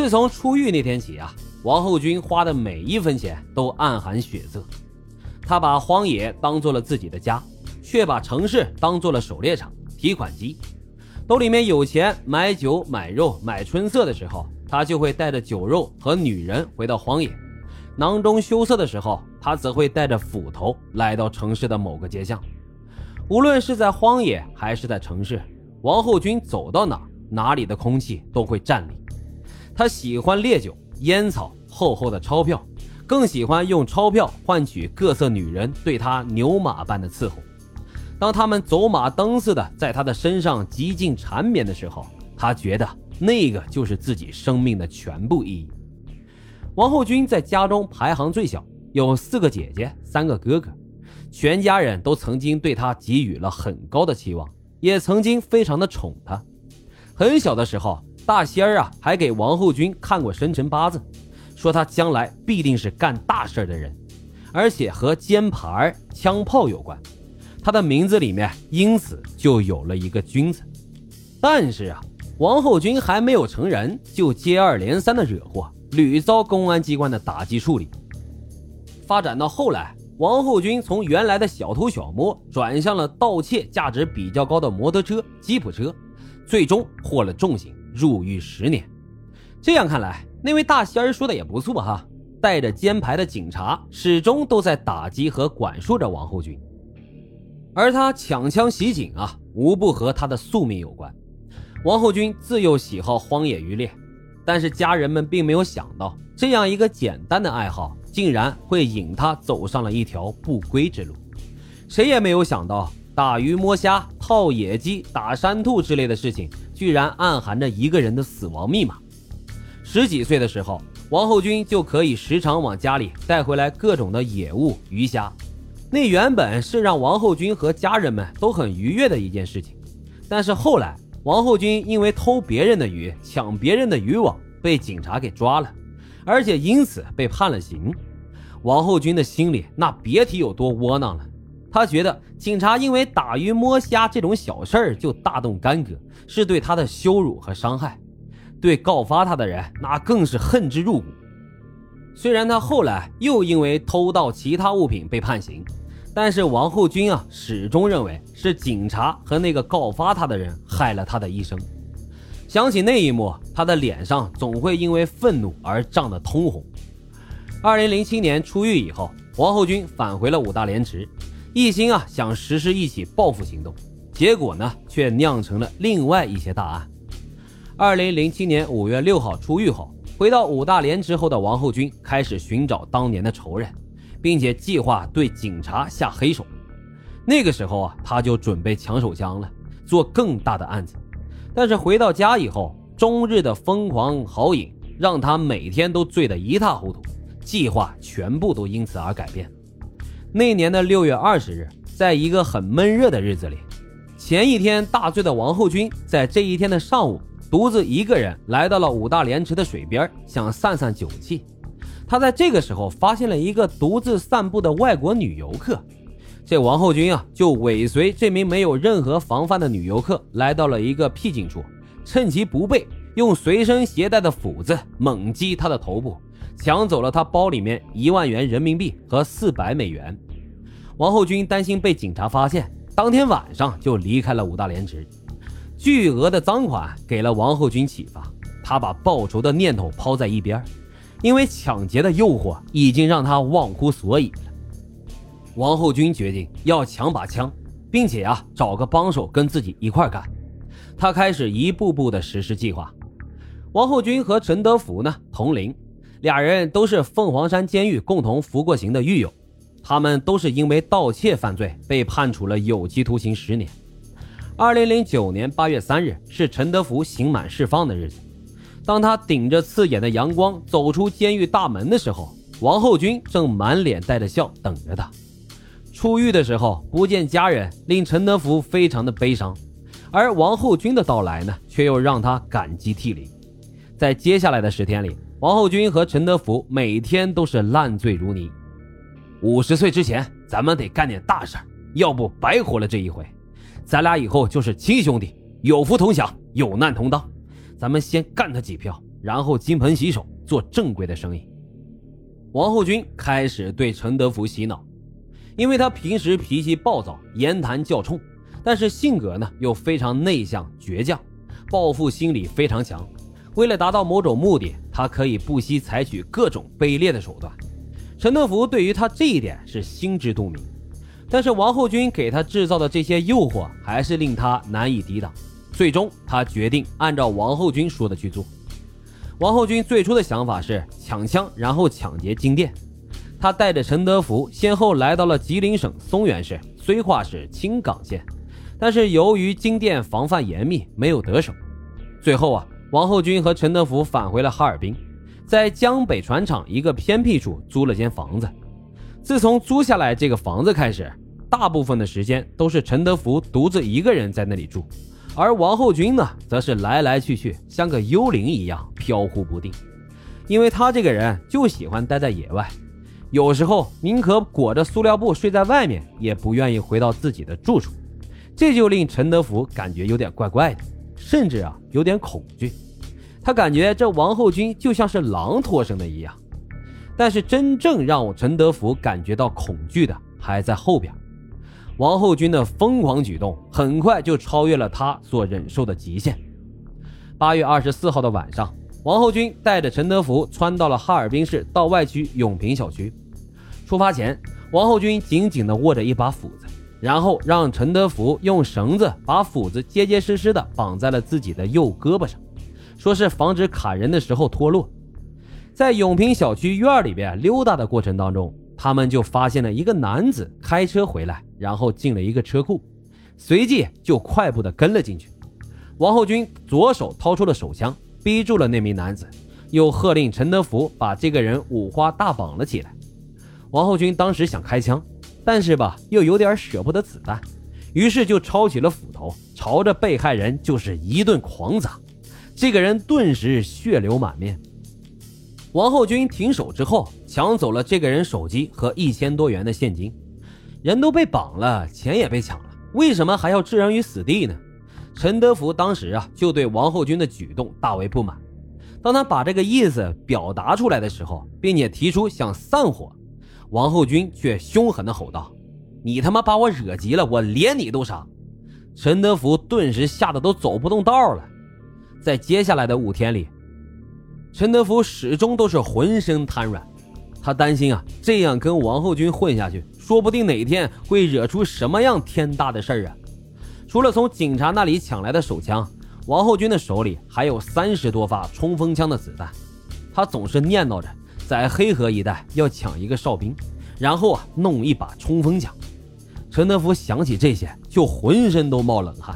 自从出狱那天起啊，王后军花的每一分钱都暗含血色。他把荒野当做了自己的家，却把城市当做了狩猎场、提款机。兜里面有钱买酒、买肉、买春色的时候，他就会带着酒肉和女人回到荒野。囊中羞涩的时候，他则会带着斧头来到城市的某个街巷。无论是在荒野还是在城市，王后军走到哪，哪里的空气都会站立。他喜欢烈酒、烟草、厚厚的钞票，更喜欢用钞票换取各色女人对他牛马般的伺候。当他们走马灯似的在他的身上极尽缠绵的时候，他觉得那个就是自己生命的全部意义。王后军在家中排行最小，有四个姐姐，三个哥哥，全家人都曾经对他给予了很高的期望，也曾经非常的宠他。很小的时候，大仙儿啊还给王后军看过生辰八字，说他将来必定是干大事的人，而且和肩牌、枪炮有关。他的名字里面因此就有了一个“军”字。但是啊，王后军还没有成人，就接二连三的惹祸。屡遭公安机关的打击处理，发展到后来，王后军从原来的小偷小摸转向了盗窃价值比较高的摩托车、吉普车，最终获了重刑，入狱十年。这样看来，那位大仙儿说的也不错哈，带着肩牌的警察始终都在打击和管束着王后军，而他抢枪袭警啊，无不和他的宿命有关。王后军自幼喜好荒野渔猎。但是家人们并没有想到，这样一个简单的爱好，竟然会引他走上了一条不归之路。谁也没有想到，打鱼摸虾、套野鸡、打山兔之类的事情，居然暗含着一个人的死亡密码。十几岁的时候，王后军就可以时常往家里带回来各种的野物、鱼虾。那原本是让王后军和家人们都很愉悦的一件事情，但是后来。王后军因为偷别人的鱼、抢别人的渔网，被警察给抓了，而且因此被判了刑。王后军的心里那别提有多窝囊了。他觉得警察因为打鱼摸虾这种小事儿就大动干戈，是对他的羞辱和伤害。对告发他的人，那更是恨之入骨。虽然他后来又因为偷盗其他物品被判刑。但是王后军啊，始终认为是警察和那个告发他的人害了他的一生。想起那一幕，他的脸上总会因为愤怒而涨得通红。二零零七年出狱以后，王后军返回了五大连池，一心啊想实施一起报复行动，结果呢却酿成了另外一些大案。二零零七年五月六号出狱后，回到五大连池后的王后军开始寻找当年的仇人。并且计划对警察下黑手，那个时候啊，他就准备抢手枪了，做更大的案子。但是回到家以后，终日的疯狂豪饮让他每天都醉得一塌糊涂，计划全部都因此而改变。那年的六月二十日，在一个很闷热的日子里，前一天大醉的王后军在这一天的上午，独自一个人来到了五大连池的水边，想散散酒气。他在这个时候发现了一个独自散步的外国女游客，这王后军啊就尾随这名没有任何防范的女游客来到了一个僻静处，趁其不备，用随身携带的斧子猛击她的头部，抢走了他包里面一万元人民币和四百美元。王后军担心被警察发现，当天晚上就离开了五大连池。巨额的赃款给了王后军启发，他把报仇的念头抛在一边。因为抢劫的诱惑已经让他忘乎所以了。王后军决定要抢把枪，并且啊找个帮手跟自己一块干。他开始一步步的实施计划。王后军和陈德福呢同龄，俩人都是凤凰山监狱共同服过刑的狱友，他们都是因为盗窃犯罪被判处了有期徒刑十年。二零零九年八月三日是陈德福刑满释放的日子。当他顶着刺眼的阳光走出监狱大门的时候，王后军正满脸带着笑等着他。出狱的时候不见家人，令陈德福非常的悲伤，而王后军的到来呢，却又让他感激涕零。在接下来的十天里，王后军和陈德福每天都是烂醉如泥。五十岁之前，咱们得干点大事，要不白活了这一回。咱俩以后就是亲兄弟，有福同享，有难同当。咱们先干他几票，然后金盆洗手，做正规的生意。王后军开始对陈德福洗脑，因为他平时脾气暴躁，言谈较冲，但是性格呢又非常内向倔强，报复心理非常强。为了达到某种目的，他可以不惜采取各种卑劣的手段。陈德福对于他这一点是心知肚明，但是王后军给他制造的这些诱惑还是令他难以抵挡。最终，他决定按照王后军说的去做。王后军最初的想法是抢枪，然后抢劫金店。他带着陈德福先后来到了吉林省松原市、绥化市青冈县，但是由于金店防范严密，没有得手。最后啊，王后军和陈德福返回了哈尔滨，在江北船厂一个偏僻处租了间房子。自从租下来这个房子开始，大部分的时间都是陈德福独自一个人在那里住。而王后军呢，则是来来去去，像个幽灵一样飘忽不定，因为他这个人就喜欢待在野外，有时候宁可裹着塑料布睡在外面，也不愿意回到自己的住处，这就令陈德福感觉有点怪怪的，甚至啊有点恐惧。他感觉这王后军就像是狼托生的一样，但是真正让陈德福感觉到恐惧的还在后边。王后军的疯狂举动很快就超越了他所忍受的极限。八月二十四号的晚上，王后军带着陈德福穿到了哈尔滨市道外区永平小区。出发前，王后军紧紧地握着一把斧子，然后让陈德福用绳子把斧子结结实实的绑在了自己的右胳膊上，说是防止砍人的时候脱落。在永平小区院里边溜达的过程当中。他们就发现了一个男子开车回来，然后进了一个车库，随即就快步的跟了进去。王后军左手掏出了手枪，逼住了那名男子，又喝令陈德福把这个人五花大绑了起来。王后军当时想开枪，但是吧，又有点舍不得子弹，于是就抄起了斧头，朝着被害人就是一顿狂砸。这个人顿时血流满面。王后军停手之后，抢走了这个人手机和一千多元的现金。人都被绑了，钱也被抢了，为什么还要置人于死地呢？陈德福当时啊，就对王后军的举动大为不满。当他把这个意思表达出来的时候，并且提出想散伙，王后军却凶狠地吼道：“你他妈把我惹急了，我连你都杀！”陈德福顿时吓得都走不动道了。在接下来的五天里。陈德福始终都是浑身瘫软，他担心啊，这样跟王后军混下去，说不定哪天会惹出什么样天大的事儿啊！除了从警察那里抢来的手枪，王后军的手里还有三十多发冲锋枪的子弹，他总是念叨着在黑河一带要抢一个哨兵，然后啊弄一把冲锋枪。陈德福想起这些，就浑身都冒冷汗。